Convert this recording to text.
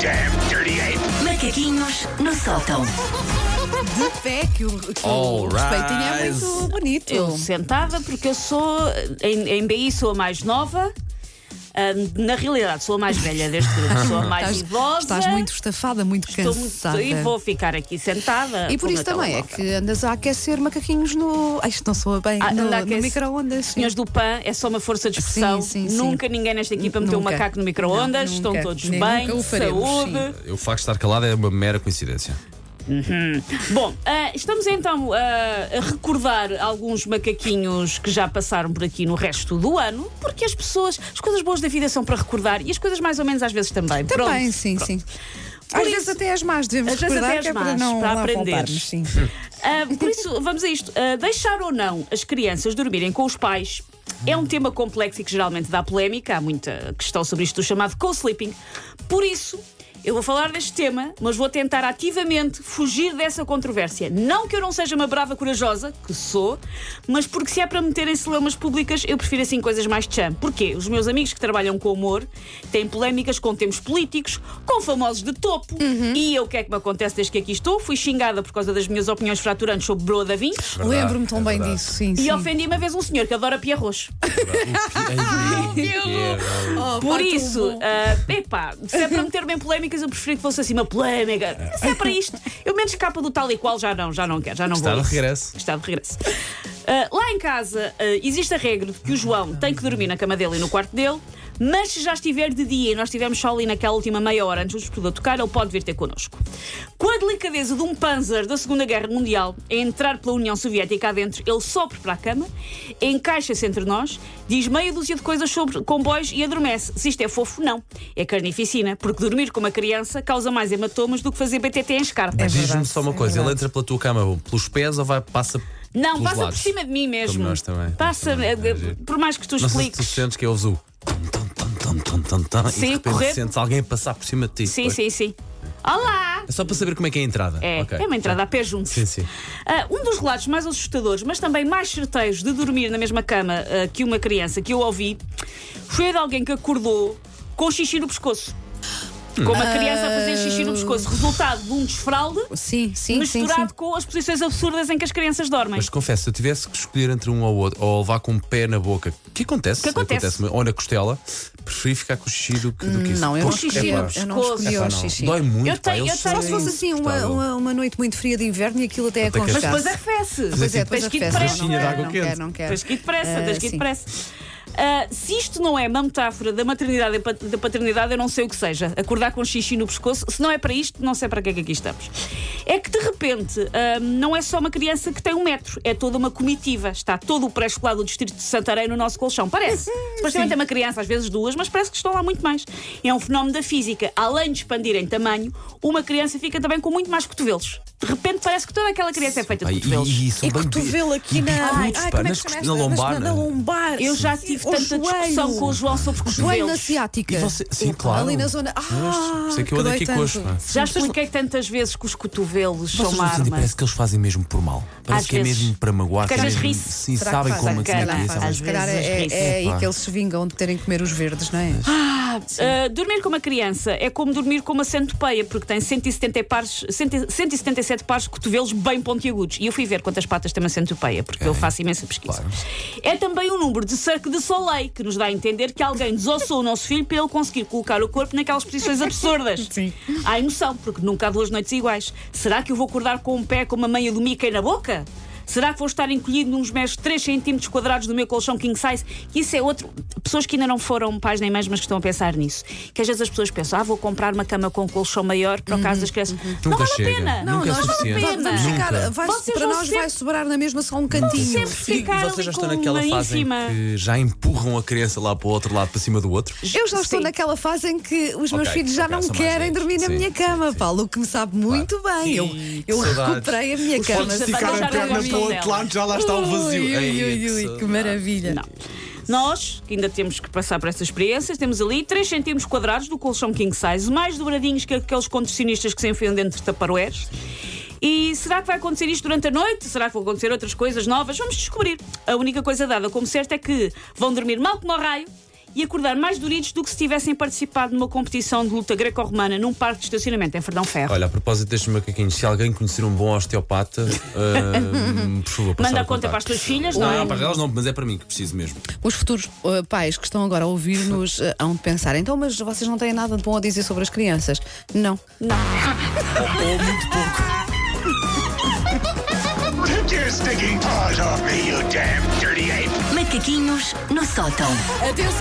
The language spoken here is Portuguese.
damn dirty ape! Macaquinhos no sótão. De pé, que o, que o All respeitinho é rise. muito bonito. Eu sentada, porque eu sou, em, em BI sou a mais nova. Ah, na realidade, sou a mais velha deste grupo, sou a mais Estás, idosa. estás muito estafada, muito Estou cansada. muito, e vou ficar aqui sentada. E por isso também é que andas a aquecer macaquinhos no. Ai, isto não soa bem. Ah, no, no micro-ondas. sim. Senhores do PAN, é só uma força de expressão. Sim, sim, sim. Nunca ninguém nesta equipa meteu um macaco no micro-ondas. Estão todos Nem bem, faremos, saúde. O facto de estar calado é uma mera coincidência. Bom, ah, estamos então ah, a recordar alguns macaquinhos que já passaram por aqui no resto do ano, porque as pessoas, as coisas boas da vida são para recordar e as coisas mais ou menos às vezes também. Também, Pronto. sim, sim. Por Às isso- vezes até as más devemos Às vezes recordar até as que é para más, não para sim. Ah, por isso, vamos a isto. Ah, deixar ou não as crianças dormirem com os pais é um tema complexo e que geralmente dá polémica. Há muita questão sobre isto do chamado co-sleeping. Por isso. Eu vou falar deste tema, mas vou tentar ativamente fugir dessa controvérsia. Não que eu não seja uma brava corajosa, que sou, mas porque se é para meter em celemas públicas, eu prefiro assim coisas mais cham. Porquê? Os meus amigos que trabalham com humor têm polémicas com temas políticos, com famosos de topo. E eu, o que é que me acontece desde que aqui estou? Fui xingada por causa das minhas opiniões fraturantes sobre Broa da Vinci. Lembro-me tão é bem verdade. disso, sim. E sim. ofendi uma vez um senhor que adora pia roxo. Oh, Por pá, isso, ah, epá, se é para meter-me em polémicas, eu preferia que fosse assim uma polémica. Se é para isto, eu menos capa do tal e qual, já não, já não quero, já não Está vou. de a isso. regresso. Está de regresso. Ah, lá em casa ah, existe a regra de que o João tem que dormir na cama dele e no quarto dele, mas se já estiver de dia e nós estivermos só ali naquela última meia hora antes do despertador tocar, ele pode vir ter connosco. Com a delicadeza de um Panzer da Segunda Guerra Mundial a entrar pela União Soviética adentro, ele sobe para a cama, encaixa-se entre nós, diz meia dúzia de coisas sobre comboios e adormece. Se isto é fofo, não. É carnificina, porque dormir com uma criança causa mais hematomas do que fazer BTT em escarpa. Mas diz-me só uma é coisa: ele verdade. entra pela tua cama pelos pés ou vai, passa Não, pelos passa por lados? cima de mim mesmo. Como nós também. Passa, Também, eh, é por mais que tu Não sei se tu expliques. sentes que é o Zu. Tum, tum, tum, tum, tum, tum, e Sim, de repente correr. sentes alguém passar por cima de ti. Sim, Pois. sim, sim. Olá! É só para saber como é que é a entrada. É, Ok. é uma entrada a pé juntos. Sim, sim. Ah, um dos relatos mais assustadores, mas também mais certeiros de dormir na mesma cama ah, que uma criança que eu ouvi foi a de alguém que acordou com xixi no pescoço. Com uma criança a fazer xixi no pescoço. Resultado de um desfralde Sim, sim, sim. misturado sim. com as posições absurdas em que as crianças dormem. Mas confesso, se eu tivesse que escolher entre um ou outro, ou levar com um pé na boca, o que acontece? Que acontece? ou na costela, preferi ficar com o xixi do que, do que isso. Não, eu não Porque, epá, eu não escolhi o xixi. Dói muito, Eu pá, tenho- eu Só se fosse assim uma, uma, uma noite muito fria de inverno e aquilo até Até que Mas depois arrefece. Pois é, depois Tens que ir arrefece. depressa. Não, de não água quero, não quente. quero, não quero. Tens que ir depressa, Ah, tens que ir sim. depressa. Ah, se isto não é uma metáfora da maternidade e da paternidade, eu não sei o que seja. Acordar com xixi no pescoço, se não é para isto, não sei para que é que aqui estamos. É que de repente ah, não é só uma criança que tem um metro, é toda uma comitiva. Está todo o pré-escolar do Distrito de Santarém no nosso colchão. Parece. Supostamente é uma criança, às vezes duas, mas parece que estão lá muito mais. É um fenómeno da física. Além de expandir em tamanho, uma criança fica também com muito mais cotovelos. De repente parece que toda aquela criança é feita de e, cotovelos. e, e são E bem cotovelo aqui na. Ai, Ai, é na esta? lombar, Na, não na é? lombar. Eu já Sim, tive o tanta discussão joelho. com o João sobre Joelho na cotovelos. ciática. Você- sim, claro. Ali na zona. Ah, Pois, sei que eu que ando aqui tanto. coxo. Já expliquei tantas vezes que os cotovelos são uma arma. parece que eles fazem mesmo por mal. Parece Às que é mesmo para magoar. Porque que é às vezes sim, sabem como é calhar que é. Às Se calhar vezes é, é aí que eles se vingam de terem que comer os verdes, não é? Ah, dormir com uma criança é como dormir com uma centopeia, porque tem 170 pares, 100 177 pares de cotovelos bem pontiagudos. E eu fui ver quantas patas tem uma centopeia, porque eu faço imensa pesquisa. Claro. É também um número de Cirque de Soleil, que nos dá a entender que alguém desossou o nosso filho para ele conseguir colocar o corpo naquelas posições absurdas. Sim. Há emoção, porque nunca há duas noites iguais. Será que eu vou acordar com um pé com uma meia do Mickey na boca? Será que vou estar encolhido nos meros 3 centímetros quadrados do meu colchão king size? Isso é outro. Pessoas que ainda não foram pais nem mães, mas que estão a pensar nisso. Que às vezes as pessoas pensam, ah, vou comprar uma cama com um colchão maior para o caso das crianças. Não Nunca vale chega. a pena. Nunca é nós vale a pena. Vamos ficar, vai, Vocês para nós sempre- vai sobrar na mesma só um cantinho. E vocês já estão naquela fase ínfima. em que já empurram a criança lá para o outro lado, para cima do outro? Eu já estou Sim. naquela fase em que os meus Ok, filhos já não querem dormir na Sim, minha sim, cama, sim. Paulo, o que me sabe muito bem. Eu, eu saudades. recuperei a minha cama. pontos sim. de Ficar a o outro lado, já lá está o vazio. Ui, ui, ui, que ui, que maravilha. Não. Nós, que ainda temos que passar por essas experiências, temos ali 3 centímetros quadrados do colchão king size, mais dobradinhos que aqueles contorcionistas que se enfiam dentro de taparoeiros. E será que vai acontecer isto durante a noite? Será que vão acontecer outras coisas novas? Vamos descobrir. A única coisa dada como certo é que vão dormir mal como ao raio e acordar mais doridos do que se tivessem participado numa competição de luta greco-romana num parque de estacionamento em Ferdão Ferro. Olha, a propósito destes macaquinhos, se alguém conhecer um bom osteopata, ah, por favor, Manda a conta para as tuas filhas, não, Não, é? para elas não, mas é para mim que preciso mesmo. Os futuros uh, pais que estão agora a ouvir-nos uh, hão de pensar, então, mas vocês não têm nada de bom a dizer sobre as crianças. Não. Ou muito pouco. Macaquinhos no sótão. Atenção!